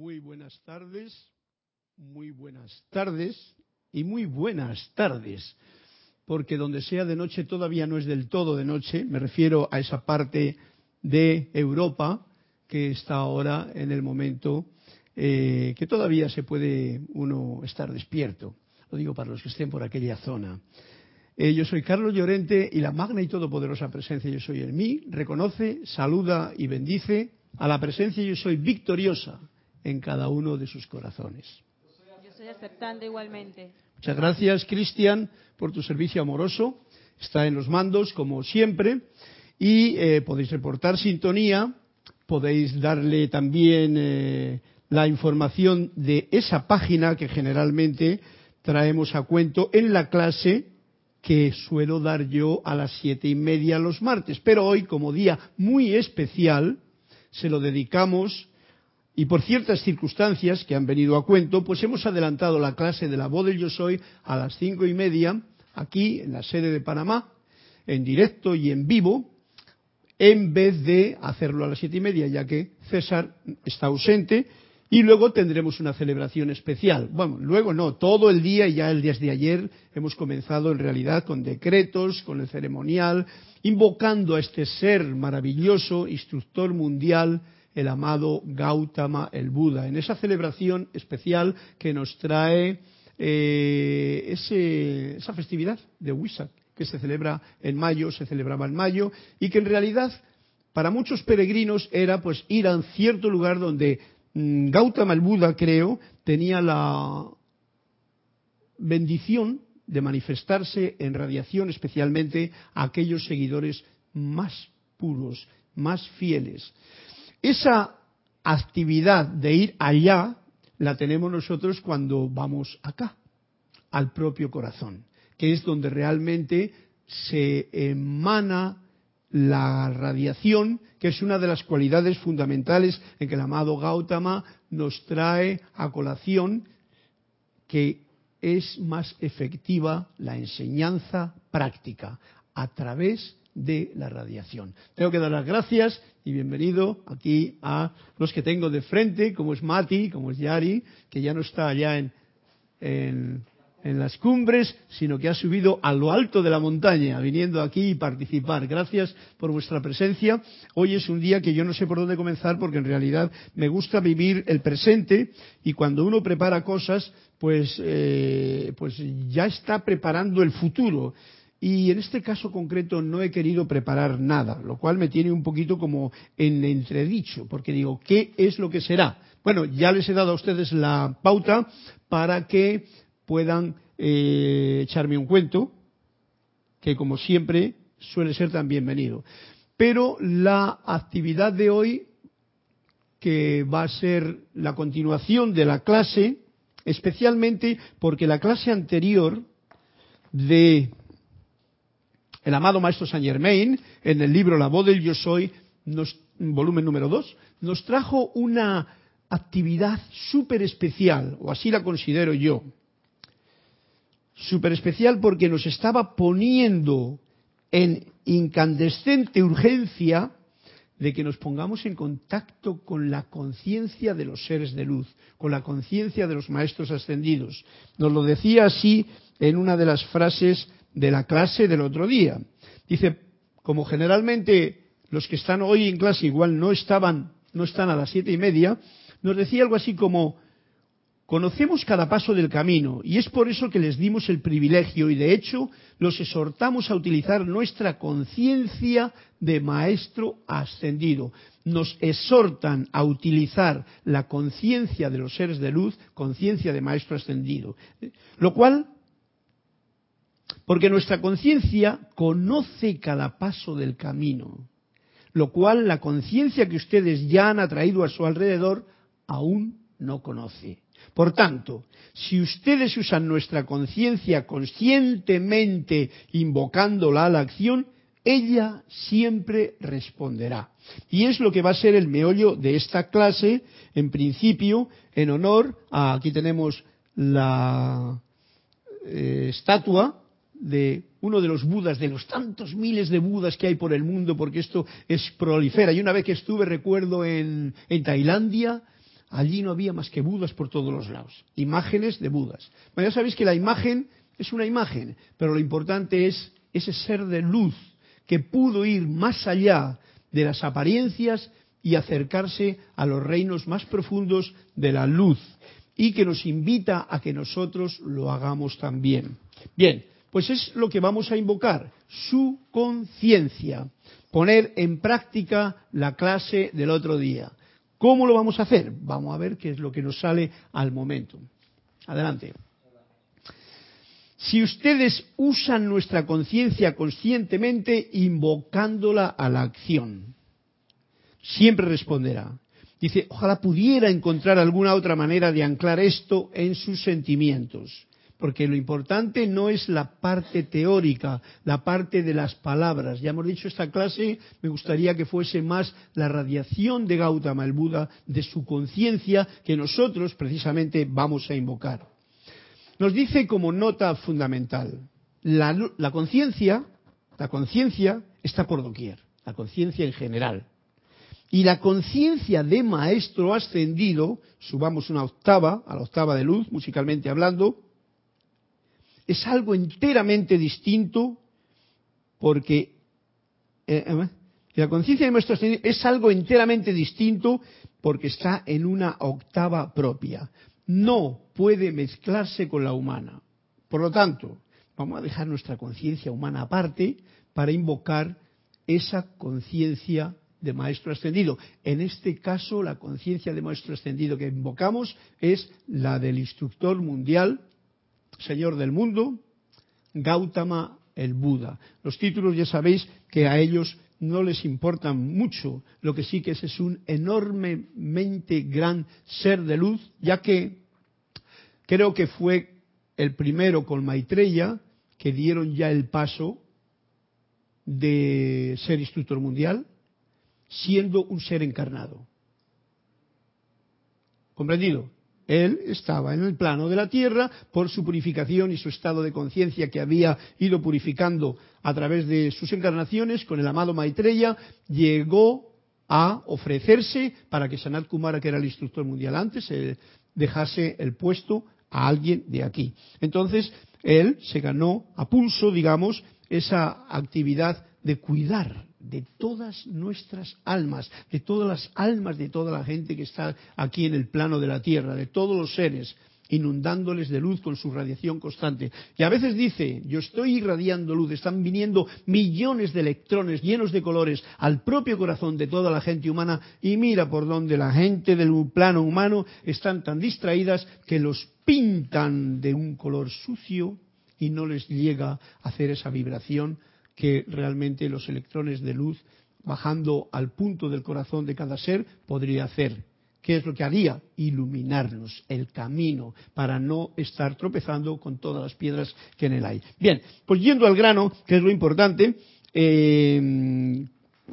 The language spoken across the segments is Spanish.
Muy buenas tardes, muy buenas tardes y muy buenas tardes, porque donde sea de noche todavía no es del todo de noche, me refiero a esa parte de Europa que está ahora en el momento eh, que todavía se puede uno estar despierto. Lo digo para los que estén por aquella zona. Eh, yo soy Carlos Llorente y la magna y todopoderosa presencia Yo Soy en mí reconoce, saluda y bendice a la presencia Yo Soy victoriosa en cada uno de sus corazones. Yo estoy aceptando igualmente. Muchas gracias, Cristian, por tu servicio amoroso. Está en los mandos, como siempre. Y eh, podéis reportar sintonía, podéis darle también eh, la información de esa página que generalmente traemos a cuento en la clase que suelo dar yo a las siete y media los martes. Pero hoy, como día muy especial, se lo dedicamos y por ciertas circunstancias que han venido a cuento, pues hemos adelantado la clase de la voz del yo soy a las cinco y media, aquí en la sede de Panamá, en directo y en vivo, en vez de hacerlo a las siete y media, ya que César está ausente, y luego tendremos una celebración especial. Bueno, luego no, todo el día y ya el día de ayer hemos comenzado en realidad con decretos, con el ceremonial, invocando a este ser maravilloso, instructor mundial, el amado Gautama el Buda, en esa celebración especial que nos trae eh, ese, esa festividad de Wisak, que se celebra en mayo, se celebraba en mayo, y que en realidad para muchos peregrinos era pues ir a un cierto lugar donde Mm, Gautama el Buda, creo, tenía la bendición de manifestarse en radiación especialmente a aquellos seguidores más puros, más fieles. Esa actividad de ir allá la tenemos nosotros cuando vamos acá, al propio corazón, que es donde realmente se emana la radiación, que es una de las cualidades fundamentales en que el amado Gautama nos trae a colación, que es más efectiva la enseñanza práctica a través de la radiación. Tengo que dar las gracias y bienvenido aquí a los que tengo de frente, como es Mati, como es Yari, que ya no está allá en, las cumbres, sino que ha subido a lo alto de la montaña, viniendo aquí y participar. Gracias por vuestra presencia. Hoy es un día que yo no sé por dónde comenzar porque en realidad me gusta vivir el presente y cuando uno prepara cosas, pues, eh, pues ya está preparando el futuro. Y en este caso concreto no he querido preparar nada, lo cual me tiene un poquito como en entredicho, porque digo, ¿qué es lo que será? Bueno, ya les he dado a ustedes la pauta para que puedan eh, echarme un cuento, que como siempre suele ser tan bienvenido. Pero la actividad de hoy, que va a ser la continuación de la clase, especialmente porque la clase anterior de el amado Maestro Saint Germain, en el libro La voz del yo soy, volumen número 2, nos trajo una actividad súper especial, o así la considero yo, súper especial porque nos estaba poniendo en incandescente urgencia de que nos pongamos en contacto con la conciencia de los seres de luz, con la conciencia de los maestros ascendidos. Nos lo decía así en una de las frases de la clase del otro día. Dice, como generalmente los que están hoy en clase igual no estaban, no están a las siete y media, nos decía algo así como, Conocemos cada paso del camino y es por eso que les dimos el privilegio y de hecho los exhortamos a utilizar nuestra conciencia de maestro ascendido. Nos exhortan a utilizar la conciencia de los seres de luz, conciencia de maestro ascendido. Lo cual, porque nuestra conciencia conoce cada paso del camino, lo cual la conciencia que ustedes ya han atraído a su alrededor aún no conoce. Por tanto, si ustedes usan nuestra conciencia conscientemente invocándola a la acción, ella siempre responderá. Y es lo que va a ser el meollo de esta clase, en principio, en honor a, aquí tenemos la eh, estatua de uno de los budas, de los tantos miles de budas que hay por el mundo, porque esto es prolifera. Y una vez que estuve, recuerdo, en, en Tailandia, allí no había más que Budas por todos los lados, imágenes de Budas. Bueno, ya sabéis que la imagen es una imagen, pero lo importante es ese ser de luz que pudo ir más allá de las apariencias y acercarse a los reinos más profundos de la luz y que nos invita a que nosotros lo hagamos también. Bien, pues es lo que vamos a invocar, su conciencia, poner en práctica la clase del otro día. ¿Cómo lo vamos a hacer? Vamos a ver qué es lo que nos sale al momento. Adelante. Si ustedes usan nuestra conciencia conscientemente invocándola a la acción, siempre responderá. Dice, ojalá pudiera encontrar alguna otra manera de anclar esto en sus sentimientos porque lo importante no es la parte teórica, la parte de las palabras. Ya hemos dicho esta clase, me gustaría que fuese más la radiación de Gautama, el Buda, de su conciencia, que nosotros precisamente vamos a invocar. Nos dice como nota fundamental, la, la conciencia, la conciencia está por doquier, la conciencia en general. Y la conciencia de maestro ascendido, subamos una octava, a la octava de luz, musicalmente hablando, es algo enteramente distinto porque eh, eh, la conciencia de nuestro es algo enteramente distinto porque está en una octava propia. No puede mezclarse con la humana. Por lo tanto, vamos a dejar nuestra conciencia humana aparte para invocar esa conciencia de Maestro Ascendido. En este caso, la conciencia de Maestro Ascendido que invocamos es la del instructor mundial Señor del mundo, Gautama el Buda. Los títulos ya sabéis que a ellos no les importan mucho, lo que sí que es, es un enormemente gran ser de luz, ya que creo que fue el primero con Maitreya que dieron ya el paso de ser instructor mundial, siendo un ser encarnado. ¿Comprendido? Él estaba en el plano de la tierra por su purificación y su estado de conciencia que había ido purificando a través de sus encarnaciones con el amado Maitreya, llegó a ofrecerse para que Sanat Kumara, que era el instructor mundial antes, dejase el puesto a alguien de aquí. Entonces, él se ganó a pulso, digamos, esa actividad de cuidar de todas nuestras almas, de todas las almas de toda la gente que está aquí en el plano de la tierra, de todos los seres, inundándoles de luz con su radiación constante. Y a veces dice, yo estoy irradiando luz, están viniendo millones de electrones llenos de colores al propio corazón de toda la gente humana y mira por donde la gente del plano humano están tan distraídas que los pintan de un color sucio y no les llega a hacer esa vibración que realmente los electrones de luz bajando al punto del corazón de cada ser podría hacer. ¿Qué es lo que haría? Iluminarnos el camino para no estar tropezando con todas las piedras que en él hay. Bien, pues yendo al grano, que es lo importante, eh,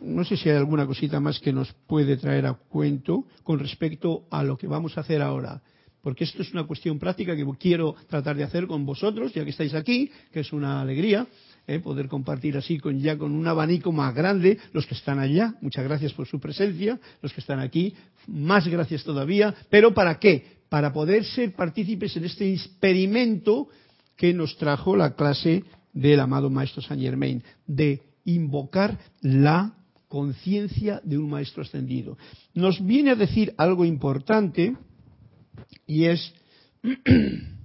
no sé si hay alguna cosita más que nos puede traer a cuento con respecto a lo que vamos a hacer ahora porque esto es una cuestión práctica que quiero tratar de hacer con vosotros, ya que estáis aquí, que es una alegría, ¿eh? poder compartir así con ya con un abanico más grande los que están allá. Muchas gracias por su presencia, los que están aquí, más gracias todavía. Pero ¿para qué? Para poder ser partícipes en este experimento que nos trajo la clase del amado Maestro Saint Germain, de invocar la conciencia de un Maestro ascendido. Nos viene a decir algo importante y es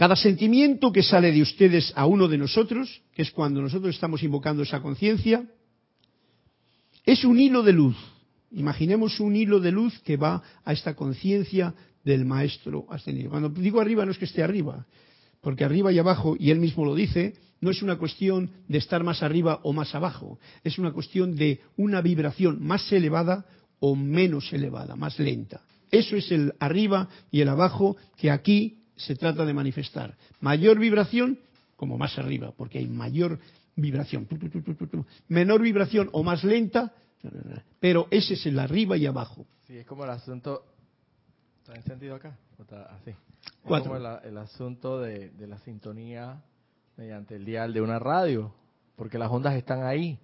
Cada sentimiento que sale de ustedes a uno de nosotros, que es cuando nosotros estamos invocando esa conciencia, es un hilo de luz. Imaginemos un hilo de luz que va a esta conciencia del maestro ascendido. Cuando digo arriba no es que esté arriba, porque arriba y abajo, y él mismo lo dice, no es una cuestión de estar más arriba o más abajo, es una cuestión de una vibración más elevada o menos elevada, más lenta. Eso es el arriba y el abajo que aquí se trata de manifestar. Mayor vibración, como más arriba, porque hay mayor vibración. Menor vibración o más lenta, pero ese es el arriba y abajo. Sí, es como el asunto. ¿Está encendido acá? así? Es como el, asunto de, la sintonía mediante el dial de una radio, porque las ondas están ahí.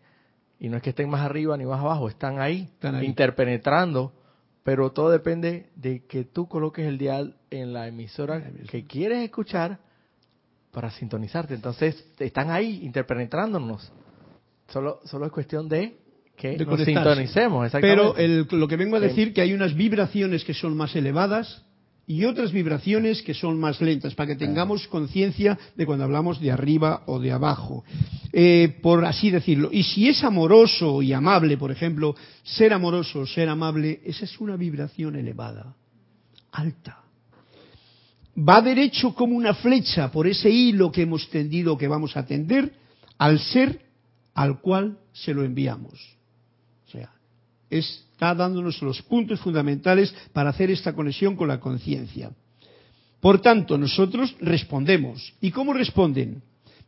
Y no es que estén más arriba ni más abajo, están ahí, están ahí. interpenetrando pero todo depende de que tú coloques el dial en la emisora que quieres escuchar para sintonizarte. Entonces, están ahí interpenetrándonos. Solo, solo es cuestión de que nos sintonicemos. Pero lo que vengo a decir que hay unas vibraciones que son más elevadas y otras vibraciones que son más lentas, para que tengamos conciencia de cuando hablamos de arriba o de abajo, eh, por así decirlo. Y si es amoroso y amable, por ejemplo, ser amoroso ser amable, esa es una vibración elevada, alta. Va derecho como una flecha por ese hilo que hemos tendido, que vamos a tender, al ser al cual se lo enviamos. O sea, está dándonos los puntos fundamentales para hacer esta conexión con la conciencia. Por tanto, nosotros respondemos. ¿Y cómo responden?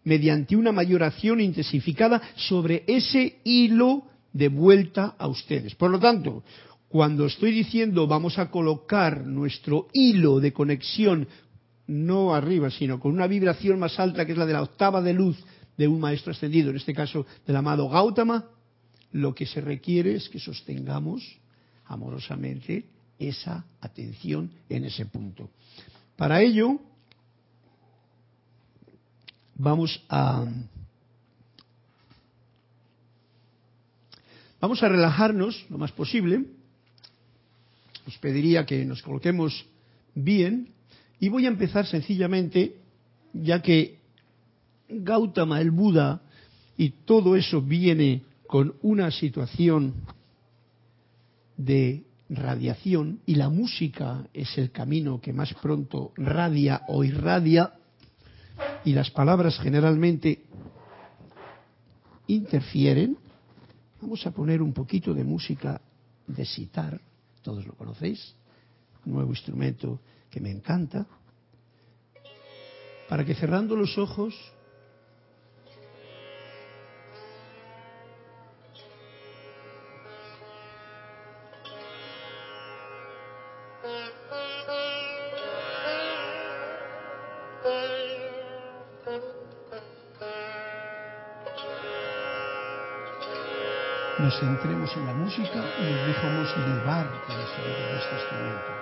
Mediante una mayor acción intensificada sobre ese hilo de vuelta a ustedes. Por lo tanto, cuando estoy diciendo vamos a colocar nuestro hilo de conexión no arriba, sino con una vibración más alta que es la de la octava de luz de un maestro ascendido, en este caso del amado Gautama, lo que se requiere es que sostengamos amorosamente esa atención en ese punto. Para ello, vamos a vamos a relajarnos lo más posible. Os pediría que nos coloquemos bien y voy a empezar sencillamente, ya que Gautama, el Buda, y todo eso viene con una situación de radiación y la música es el camino que más pronto radia o irradia y las palabras generalmente interfieren, vamos a poner un poquito de música de sitar, todos lo conocéis, nuevo instrumento que me encanta, para que cerrando los ojos centremos en la música y nos dejamos llevar por el sonido de este instrumento.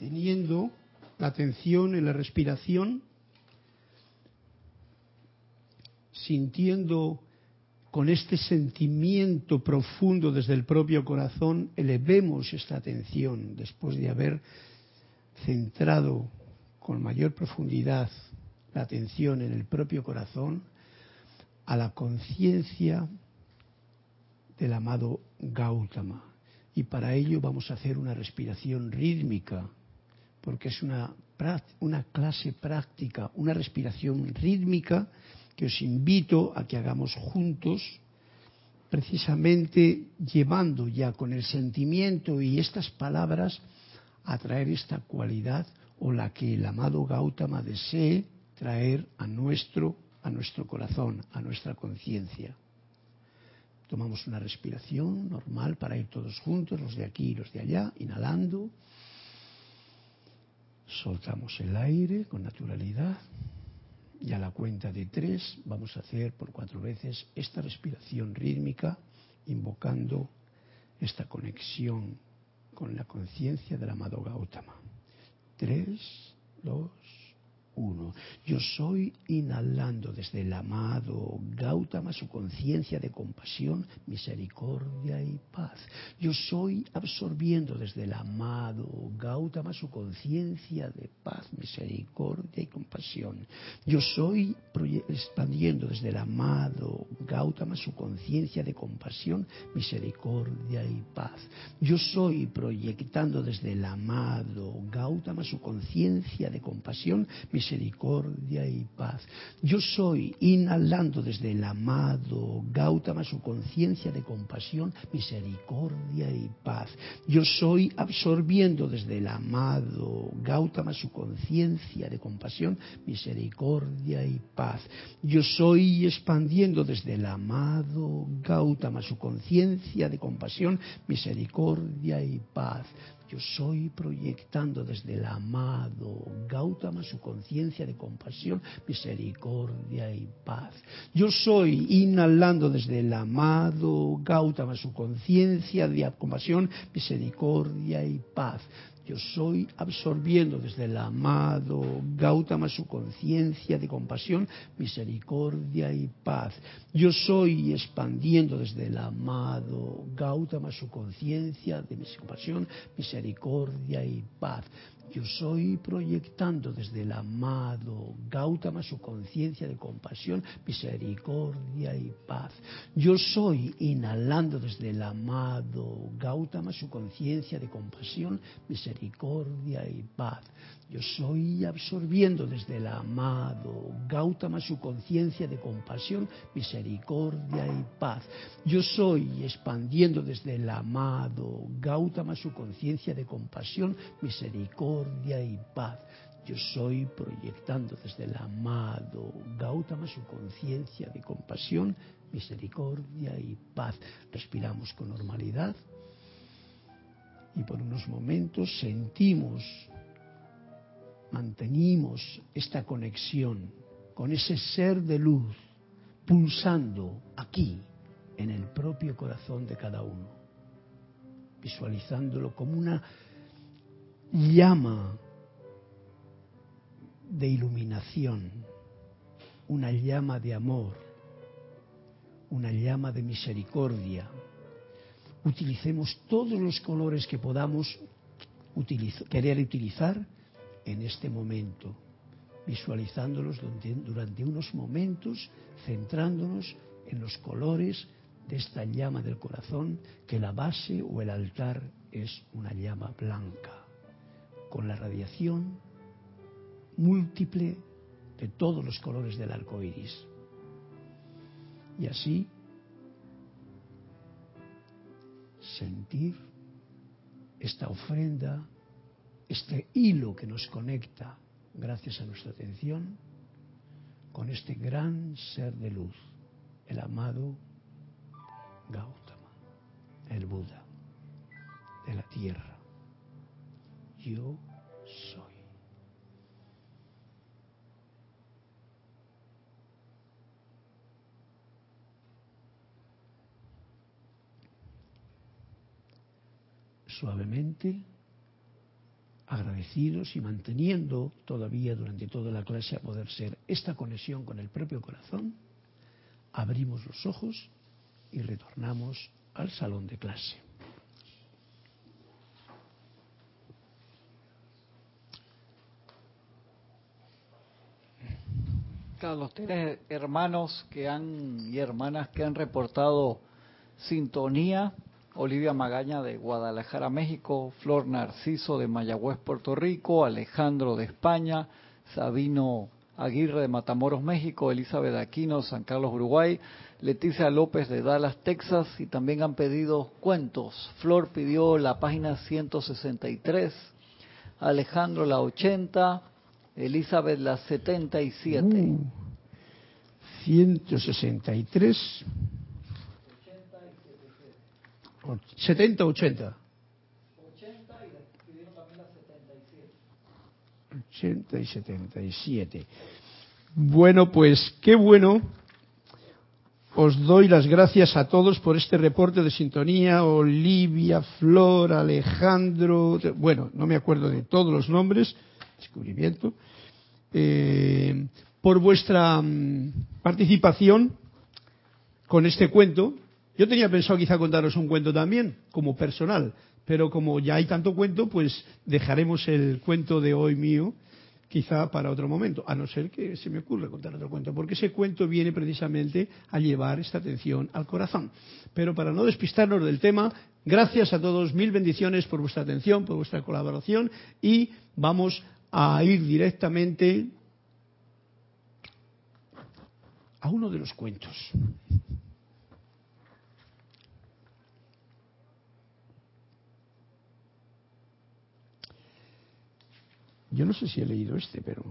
Manteniendo la atención en la respiración, sintiendo con este sentimiento profundo desde el propio corazón, elevemos esta atención después de haber centrado con mayor profundidad la atención en el propio corazón a la conciencia del amado Gautama. Y para ello vamos a hacer una respiración rítmica, porque es una, una clase práctica, una respiración rítmica que os invito a que hagamos juntos, precisamente llevando ya con el sentimiento y estas palabras a traer esta cualidad o la que el amado Gautama desee traer a nuestro, a nuestro corazón, a nuestra conciencia. Tomamos una respiración normal para ir todos juntos, los de aquí y los de allá, inhalando. Soltamos el aire con naturalidad. Y a la cuenta de tres vamos a hacer por cuatro veces esta respiración rítmica, invocando esta conexión con la conciencia del amado Gautama. Tres, dos, Yo soy inhalando desde el amado Gautama su conciencia de compasión, misericordia y paz. Yo soy absorbiendo desde el amado Gautama su conciencia de paz, misericordia y compasión. Yo soy expandiendo desde el amado Gautama su conciencia de compasión, misericordia y paz. Yo soy proyectando desde el amado Gautama su conciencia de compasión, misericordia misericordia y paz. Yo soy inhalando desde el amado Gautama su conciencia de compasión, misericordia y paz. Yo soy absorbiendo desde el amado Gautama su conciencia de compasión, misericordia y paz. Yo soy expandiendo desde el amado Gautama su conciencia de compasión, misericordia y paz. Yo soy proyectando desde el amado Gautama su conciencia de compasión, misericordia y paz. Yo soy inhalando desde el amado Gautama su conciencia de compasión, misericordia y paz. Yo soy absorbiendo desde el amado Gautama su conciencia de compasión, misericordia y paz. Yo soy expandiendo desde el amado Gautama su conciencia de compasión, misericordia y paz. Yo soy proyectando desde el amado Gautama su conciencia de compasión, misericordia y paz. Yo soy inhalando desde el amado Gautama su conciencia de compasión, misericordia y paz. Yo soy absorbiendo desde el amado Gautama su conciencia de compasión, misericordia y paz. Yo soy expandiendo desde el amado Gautama su conciencia de compasión, misericordia y paz. Yo soy proyectando desde el amado Gautama su conciencia de compasión, misericordia y paz. Respiramos con normalidad y por unos momentos sentimos mantenimos esta conexión con ese ser de luz pulsando aquí en el propio corazón de cada uno, visualizándolo como una llama de iluminación, una llama de amor, una llama de misericordia. Utilicemos todos los colores que podamos querer utilizar en este momento, visualizándolos durante unos momentos, centrándonos en los colores de esta llama del corazón, que la base o el altar es una llama blanca, con la radiación múltiple de todos los colores del arco iris. Y así sentir esta ofrenda este hilo que nos conecta, gracias a nuestra atención, con este gran ser de luz, el amado Gautama, el Buda de la tierra. Yo soy. Suavemente agradecidos y manteniendo todavía durante toda la clase a poder ser esta conexión con el propio corazón, abrimos los ojos y retornamos al salón de clase. Carlos, tienes hermanos que han y hermanas que han reportado sintonía. Olivia Magaña de Guadalajara, México, Flor Narciso de Mayagüez, Puerto Rico, Alejandro de España, Sabino Aguirre de Matamoros, México, Elizabeth Aquino, San Carlos, Uruguay, Leticia López de Dallas, Texas, y también han pedido cuentos. Flor pidió la página 163, Alejandro la 80, Elizabeth la 77. Uh, 163. 70, 80. 80 y 77. Bueno, pues qué bueno. Os doy las gracias a todos por este reporte de sintonía. Olivia, Flor, Alejandro. Bueno, no me acuerdo de todos los nombres. Descubrimiento. Eh, por vuestra mm, participación con este cuento. Yo tenía pensado quizá contaros un cuento también, como personal, pero como ya hay tanto cuento, pues dejaremos el cuento de hoy mío quizá para otro momento, a no ser que se me ocurra contar otro cuento, porque ese cuento viene precisamente a llevar esta atención al corazón. Pero para no despistarnos del tema, gracias a todos, mil bendiciones por vuestra atención, por vuestra colaboración y vamos a ir directamente a uno de los cuentos. Yo no sé si he leído este, pero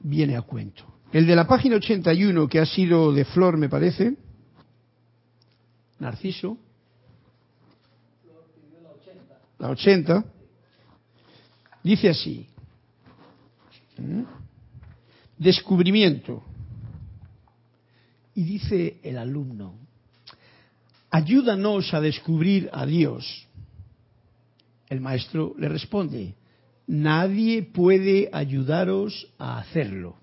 viene a cuento. El de la página 81, que ha sido de Flor, me parece, Narciso, la 80, dice así, ¿Mm? descubrimiento. Y dice el alumno, ayúdanos a descubrir a Dios el maestro le responde, nadie puede ayudaros a hacerlo.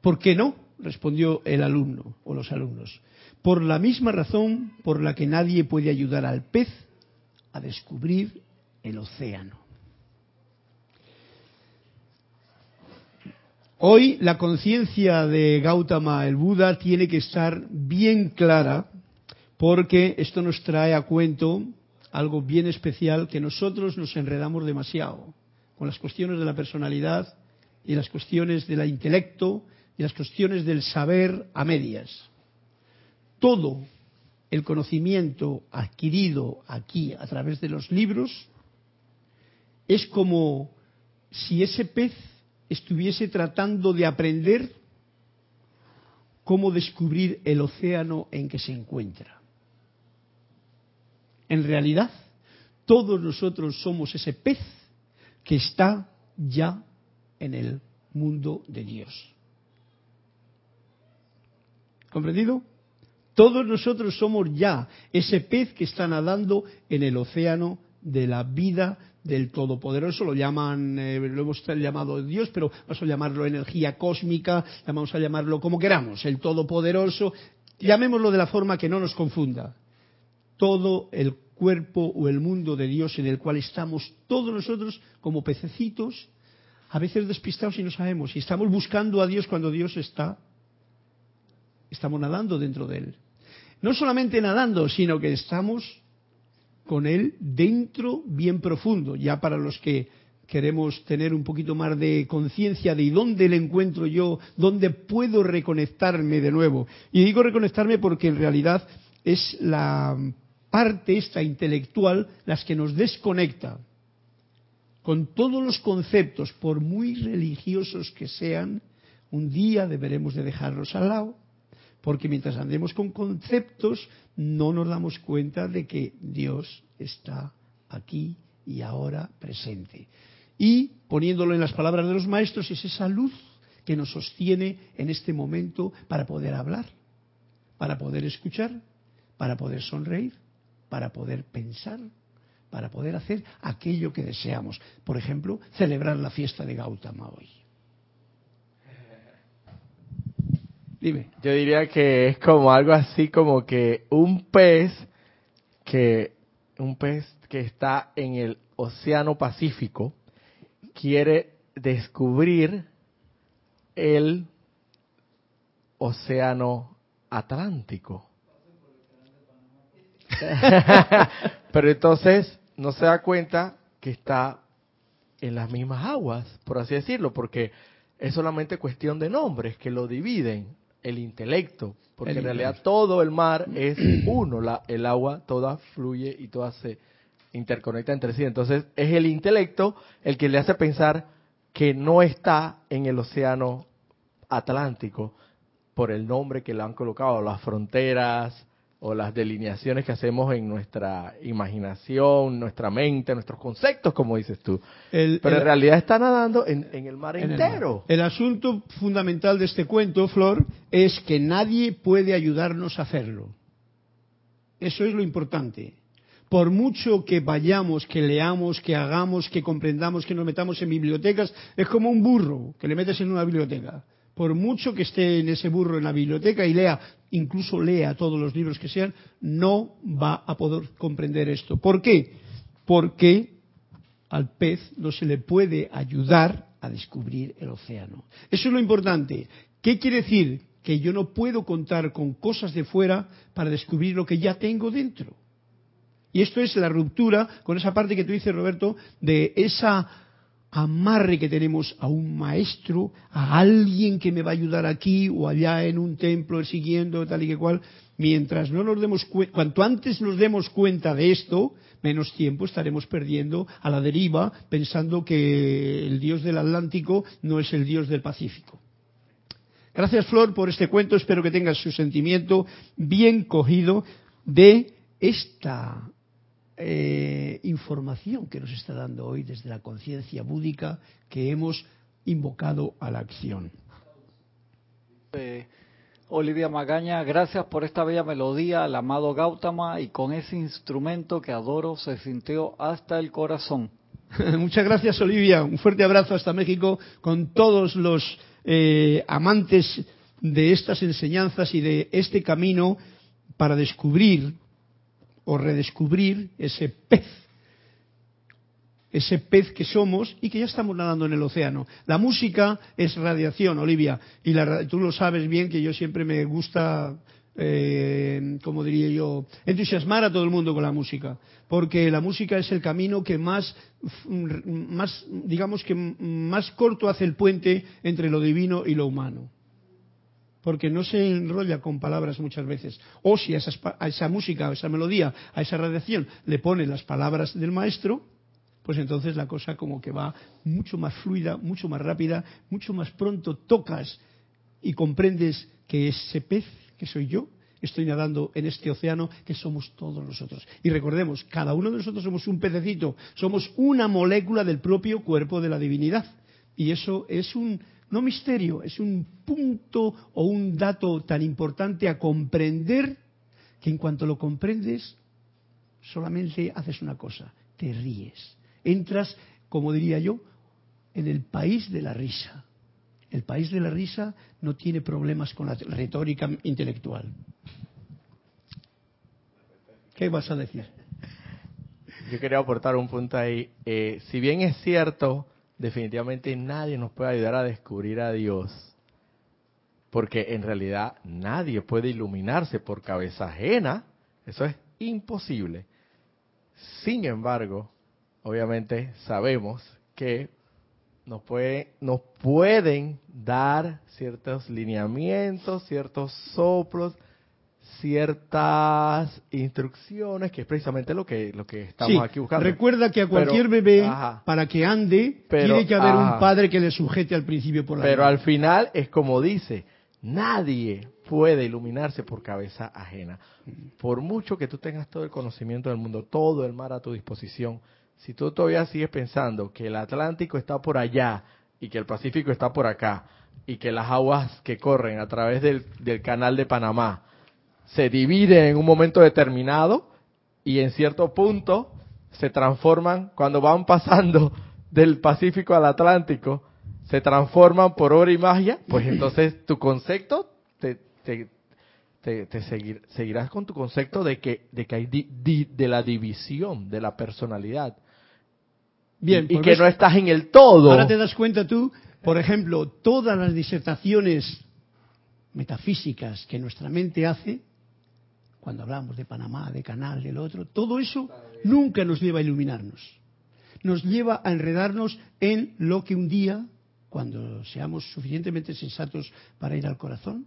¿Por qué no? respondió el alumno o los alumnos. Por la misma razón por la que nadie puede ayudar al pez a descubrir el océano. Hoy la conciencia de Gautama el Buda tiene que estar bien clara porque esto nos trae a cuento algo bien especial que nosotros nos enredamos demasiado con las cuestiones de la personalidad y las cuestiones del intelecto y las cuestiones del saber a medias. Todo el conocimiento adquirido aquí a través de los libros es como si ese pez estuviese tratando de aprender cómo descubrir el océano en que se encuentra. En realidad, todos nosotros somos ese pez que está ya en el mundo de Dios. ¿Comprendido? Todos nosotros somos ya ese pez que está nadando en el océano de la vida del Todopoderoso, lo llaman, eh, lo hemos llamado Dios, pero vamos a llamarlo energía cósmica, vamos a llamarlo como queramos, el Todopoderoso, llamémoslo de la forma que no nos confunda todo el cuerpo o el mundo de Dios en el cual estamos todos nosotros como pececitos, a veces despistados y no sabemos, y estamos buscando a Dios cuando Dios está, estamos nadando dentro de Él. No solamente nadando, sino que estamos con Él dentro bien profundo, ya para los que queremos tener un poquito más de conciencia de dónde le encuentro yo, dónde puedo reconectarme de nuevo. Y digo reconectarme porque en realidad es la parte esta intelectual las que nos desconecta con todos los conceptos, por muy religiosos que sean, un día deberemos de dejarlos al lado, porque mientras andemos con conceptos no nos damos cuenta de que Dios está aquí y ahora presente. Y poniéndolo en las palabras de los maestros, es esa luz que nos sostiene en este momento para poder hablar, para poder escuchar, para poder sonreír para poder pensar, para poder hacer aquello que deseamos. Por ejemplo, celebrar la fiesta de Gautama hoy. Dime. Yo diría que es como algo así como que un pez que un pez que está en el Océano Pacífico quiere descubrir el Océano Atlántico. Pero entonces no se da cuenta que está en las mismas aguas, por así decirlo, porque es solamente cuestión de nombres que lo dividen, el intelecto, porque El en realidad todo el mar es uno, la, el agua toda fluye y toda se interconecta entre sí. Entonces es el intelecto el que le hace pensar que no está en el océano Atlántico por el nombre que le han colocado, las fronteras o las delineaciones que hacemos en nuestra imaginación, nuestra mente, nuestros conceptos, como dices tú. El- Pero el- en realidad está nadando en, en el mar en el mar. entero. El asunto fundamental de este cuento, Flor, es que nadie puede ayudarnos a hacerlo. Eso es lo importante. Por mucho que vayamos, que leamos, que hagamos, que comprendamos, que nos metamos en bibliotecas, es como un burro que le metes en una biblioteca. Por mucho que esté en ese burro en la biblioteca y lea, incluso lea todos los libros que sean, no va a poder comprender esto. ¿Por qué? Porque al pez no se le puede ayudar a descubrir el océano. Eso es lo importante. ¿Qué quiere decir? Que yo no puedo contar con cosas de fuera para descubrir lo que ya tengo dentro. Y esto es la ruptura con esa parte que tú dices, Roberto, de esa amarre que tenemos a un maestro, a alguien que me va a ayudar aquí o allá en un templo siguiendo tal y que cual, mientras no nos demos cuenta, cuanto antes nos demos cuenta de esto, menos tiempo estaremos perdiendo a la deriva pensando que el dios del Atlántico no es el dios del Pacífico. Gracias Flor por este cuento, espero que tengas su sentimiento bien cogido de esta eh, información que nos está dando hoy desde la conciencia búdica que hemos invocado a la acción. Eh, Olivia Magaña, gracias por esta bella melodía al amado Gautama y con ese instrumento que adoro se sintió hasta el corazón. Muchas gracias Olivia, un fuerte abrazo hasta México con todos los eh, amantes de estas enseñanzas y de este camino para descubrir o redescubrir ese pez, ese pez que somos y que ya estamos nadando en el océano. La música es radiación, Olivia, y tú lo sabes bien que yo siempre me gusta, eh, como diría yo, entusiasmar a todo el mundo con la música, porque la música es el camino que más, más digamos que más corto hace el puente entre lo divino y lo humano porque no se enrolla con palabras muchas veces. O si a, esa música, a esa melodía, a esa radiación le pone las palabras del maestro, pues entonces la cosa como que va mucho más fluida, mucho más rápida, mucho más pronto tocas y comprendes que ese pez que soy yo, estoy nadando en este océano que somos todos nosotros. Y recordemos, cada uno de nosotros somos un pececito, somos una molécula del propio cuerpo de la divinidad. Y eso es un, no misterio, es un punto o un dato tan importante a comprender que en cuanto lo comprendes, solamente haces una cosa, te ríes. Entras, como diría yo, en el país de la risa. El país de la risa no tiene problemas con la retórica intelectual. ¿Qué vas a decir? Yo quería aportar un punto ahí. Eh, si bien es cierto, definitivamente nadie nos puede ayudar a descubrir a Dios, porque en realidad nadie puede iluminarse por cabeza ajena, eso es imposible. Sin embargo, obviamente sabemos que nos, puede, nos pueden dar ciertos lineamientos, ciertos soplos, ciertas instrucciones, que es precisamente lo que, lo que estamos Sí, aquí buscando. recuerda que a cualquier Pero- bebé, ajá. para que ande, Pero- tiene que haber ajá. un padre que le sujete al principio por la Pero al final es como dice, nadie puede iluminarse por cabeza ajena. Por mucho que tú tengas todo el conocimiento del mundo, todo el mar a tu disposición, si tú todavía sigues pensando que el Atlántico está por allá y que el Pacífico está por acá y que las aguas que corren a través del, del canal de Panamá se dividen en un momento determinado y en cierto punto se transforman, cuando van pasando del Pacífico al Atlántico, se transforman por obra y magia, pues entonces tu concepto te, te, te, te seguir, seguirás con tu concepto de que, de que hay di- di- de la división de la personalidad. Bien, y, y pues que no estás en el todo. Ahora te das cuenta tú, por ejemplo, todas las disertaciones metafísicas que nuestra mente hace, cuando hablamos de Panamá, de Canal, del otro, todo eso nunca nos lleva a iluminarnos. Nos lleva a enredarnos en lo que un día, cuando seamos suficientemente sensatos para ir al corazón,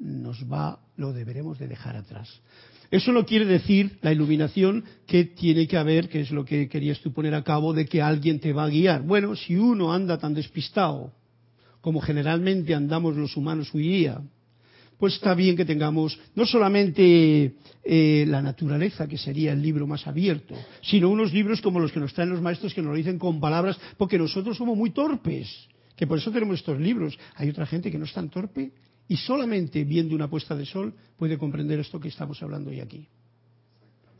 nos va, lo deberemos de dejar atrás. Eso no quiere decir la iluminación que tiene que haber, que es lo que querías tú poner a cabo, de que alguien te va a guiar. Bueno, si uno anda tan despistado como generalmente andamos los humanos hoy día, pues está bien que tengamos no solamente eh, la naturaleza, que sería el libro más abierto, sino unos libros como los que nos traen los maestros que nos lo dicen con palabras, porque nosotros somos muy torpes, que por eso tenemos estos libros. Hay otra gente que no es tan torpe y solamente viendo una puesta de sol puede comprender esto que estamos hablando hoy aquí.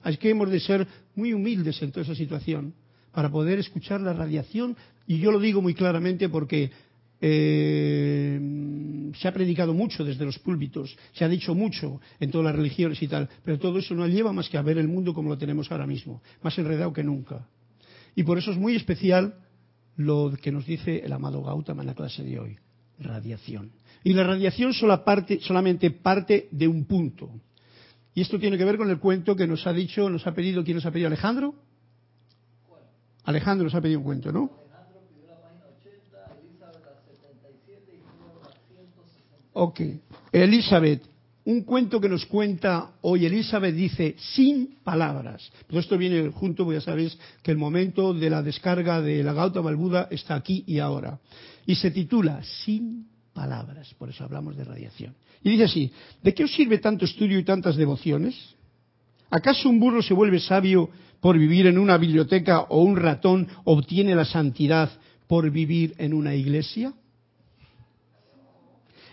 Así que hemos de ser muy humildes en toda esa situación para poder escuchar la radiación, y yo lo digo muy claramente porque eh, se ha predicado mucho desde los púlpitos, se ha dicho mucho en todas las religiones y tal, pero todo eso no lleva más que a ver el mundo como lo tenemos ahora mismo, más enredado que nunca. Y por eso es muy especial lo que nos dice el amado Gautama en la clase de hoy, radiación. Y la radiación parte, solamente parte de un punto. Y esto tiene que ver con el cuento que nos ha dicho, nos ha pedido, ¿quién nos ha pedido? ¿Alejandro? Alejandro nos ha pedido un cuento, ¿no? Ok. Elizabeth, un cuento que nos cuenta hoy Elizabeth dice sin palabras. Pero esto viene junto, pues ya sabéis que el momento de la descarga de la Gautama Buda está aquí y ahora. Y se titula Sin palabras, por eso hablamos de radiación. Y dice así, ¿de qué os sirve tanto estudio y tantas devociones? ¿Acaso un burro se vuelve sabio por vivir en una biblioteca o un ratón obtiene la santidad por vivir en una iglesia?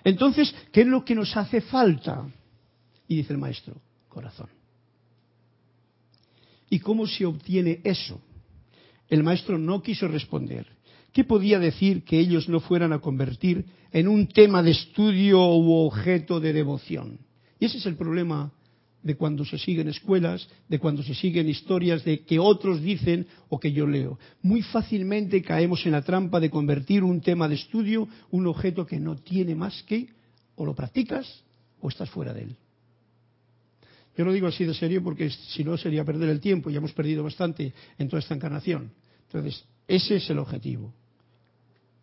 Entonces, ¿qué es lo que nos hace falta? Y dice el maestro, corazón. ¿Y cómo se obtiene eso? El maestro no quiso responder. ¿Qué podía decir que ellos no fueran a convertir en un tema de estudio u objeto de devoción? Y ese es el problema de cuando se siguen escuelas, de cuando se siguen historias de que otros dicen o que yo leo. Muy fácilmente caemos en la trampa de convertir un tema de estudio, un objeto que no tiene más que o lo practicas o estás fuera de él. Yo lo digo así de serio porque si no sería perder el tiempo, ya hemos perdido bastante en toda esta encarnación. Entonces, ese es el objetivo.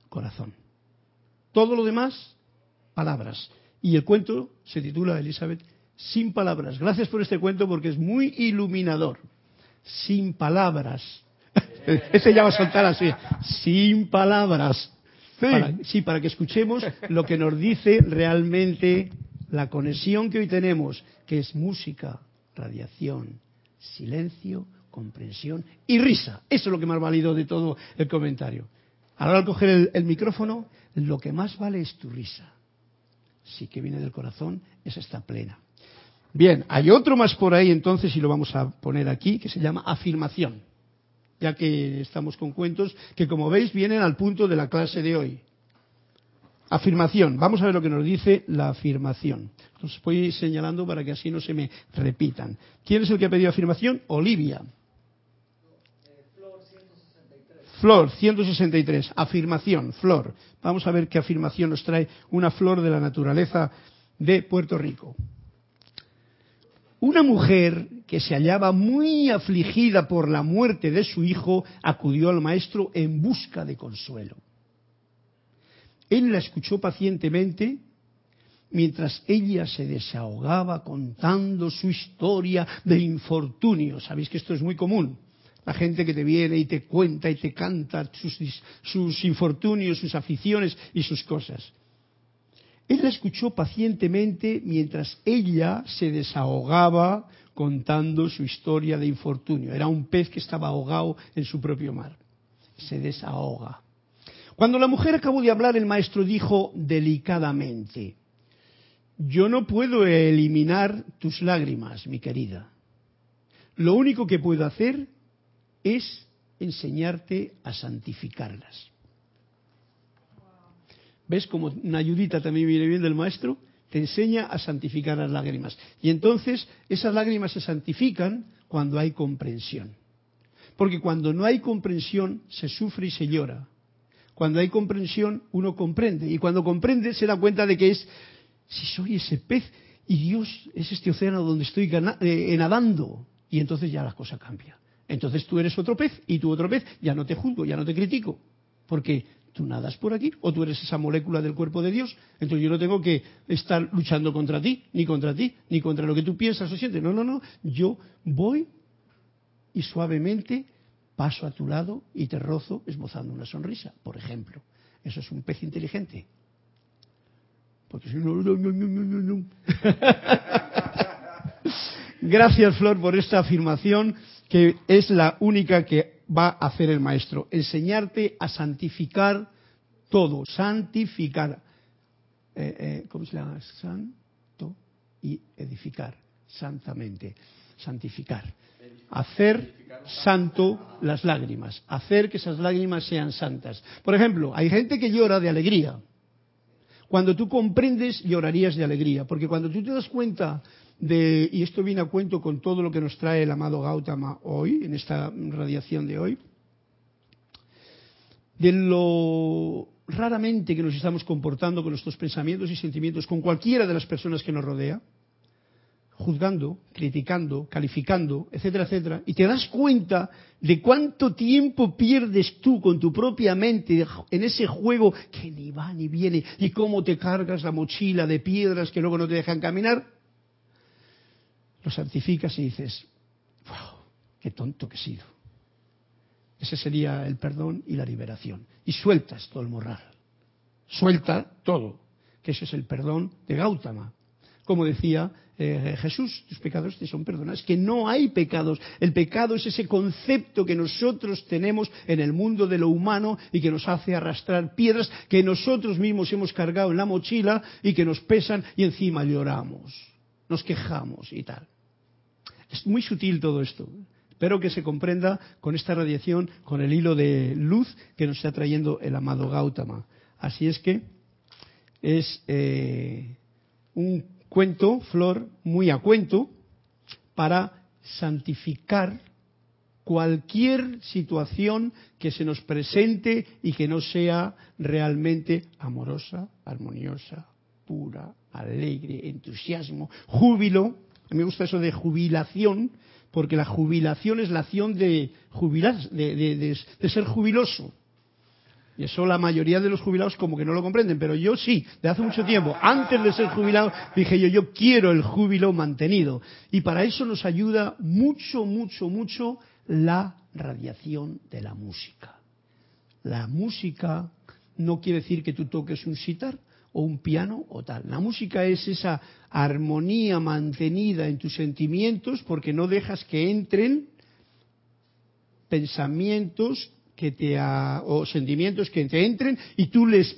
Corazón. Todo lo demás, palabras. Y el cuento se titula, Elizabeth, Sin palabras. Gracias por este cuento porque es muy iluminador. Sin palabras. Ese ya va a saltar así. Sin palabras. Sí. Para- sí, para que escuchemos lo que nos dice realmente la conexión que hoy tenemos, que es música, radiación, silencio, comprensión y risa. Eso es lo que más válido de todo el comentario. Ahora al coger el, el micrófono, lo que más vale es tu risa. Sí que viene del corazón, esa está plena. Bien, hay otro más por ahí entonces y lo vamos a poner aquí, que se llama afirmación ya que estamos con cuentos que como veis vienen al punto de la clase de hoy. Afirmación. Vamos a ver lo que nos dice la afirmación. Los voy señalando para que así no se me repitan. ¿Quién es el que ha pedido afirmación? Olivia. Flor 163. Afirmación. Flor. Vamos a ver qué afirmación nos trae una flor de la naturaleza de Puerto Rico. Una mujer que se hallaba muy afligida por la muerte de su hijo acudió al maestro en busca de consuelo. Él la escuchó pacientemente mientras ella se desahogaba contando su historia de infortunio. Sabéis que esto es muy común. La gente que te viene y te cuenta y te canta sus, sus infortunios, sus aficiones y sus cosas. Él la escuchó pacientemente mientras ella se desahogaba contando su historia de infortunio. Era un pez que estaba ahogado en su propio mar. Se desahoga. Cuando la mujer acabó de hablar, el maestro dijo delicadamente, yo no puedo eliminar tus lágrimas, mi querida. Lo único que puedo hacer es enseñarte a santificarlas. ¿Ves como una ayudita también viene bien del maestro? Te enseña a santificar las lágrimas. Y entonces esas lágrimas se santifican cuando hay comprensión. Porque cuando no hay comprensión se sufre y se llora. Cuando hay comprensión uno comprende. Y cuando comprende se da cuenta de que es, si soy ese pez y Dios es este océano donde estoy eh, nadando. Y entonces ya la cosa cambia. Entonces tú eres otro pez y tú otro pez. Ya no te juzgo, ya no te critico. Porque tú nadas por aquí o tú eres esa molécula del cuerpo de Dios. Entonces yo no tengo que estar luchando contra ti, ni contra ti, ni contra lo que tú piensas o sientes. No, no, no. Yo voy y suavemente paso a tu lado y te rozo esbozando una sonrisa, por ejemplo. Eso es un pez inteligente. Porque si no, no, no, no, no. Gracias, Flor, por esta afirmación que es la única que va a hacer el maestro. Enseñarte a santificar todo. Santificar. Eh, eh, ¿Cómo se llama? Santo y edificar. Santamente. Santificar. Hacer santo las lágrimas. Hacer que esas lágrimas sean santas. Por ejemplo, hay gente que llora de alegría. Cuando tú comprendes, llorarías de alegría. Porque cuando tú te das cuenta y esto viene a cuento con todo lo que nos trae el amado Gautama hoy, en esta radiación de hoy, de lo raramente que nos estamos comportando con nuestros pensamientos y sentimientos con cualquiera de las personas que nos rodea, juzgando, criticando, calificando, etcétera, etcétera, y te das cuenta de cuánto tiempo pierdes tú con tu propia mente en ese juego que ni va ni viene, y cómo te cargas la mochila de piedras que luego no te dejan caminar, lo santificas y dices, wow, qué tonto que he sido. Ese sería el perdón y la liberación. Y sueltas todo el morral. Suelta todo. Que ese es el perdón de Gautama. Como decía eh, Jesús, tus pecados te son perdonados. Que no hay pecados. El pecado es ese concepto que nosotros tenemos en el mundo de lo humano y que nos hace arrastrar piedras que nosotros mismos hemos cargado en la mochila y que nos pesan y encima lloramos. Nos quejamos y tal. Es muy sutil todo esto. Espero que se comprenda con esta radiación, con el hilo de luz que nos está trayendo el amado Gautama. Así es que es eh, un cuento, flor, muy a cuento, para santificar cualquier situación que se nos presente y que no sea realmente amorosa, armoniosa, pura, alegre, entusiasmo, júbilo, a mí me gusta eso de jubilación, porque la jubilación es la acción de jubilar, de, ser jubiloso. Y eso la mayoría de los jubilados como que no lo comprenden, pero yo sí, de hace mucho tiempo, antes de ser jubilado, dije yo, yo quiero el júbilo mantenido. Y para eso nos ayuda mucho, mucho, mucho la radiación de la música. La música no quiere decir que tú toques un sitar, o un piano o tal. La música es esa armonía mantenida en tus sentimientos porque no dejas que entren pensamientos que te o sentimientos que te entren y tú les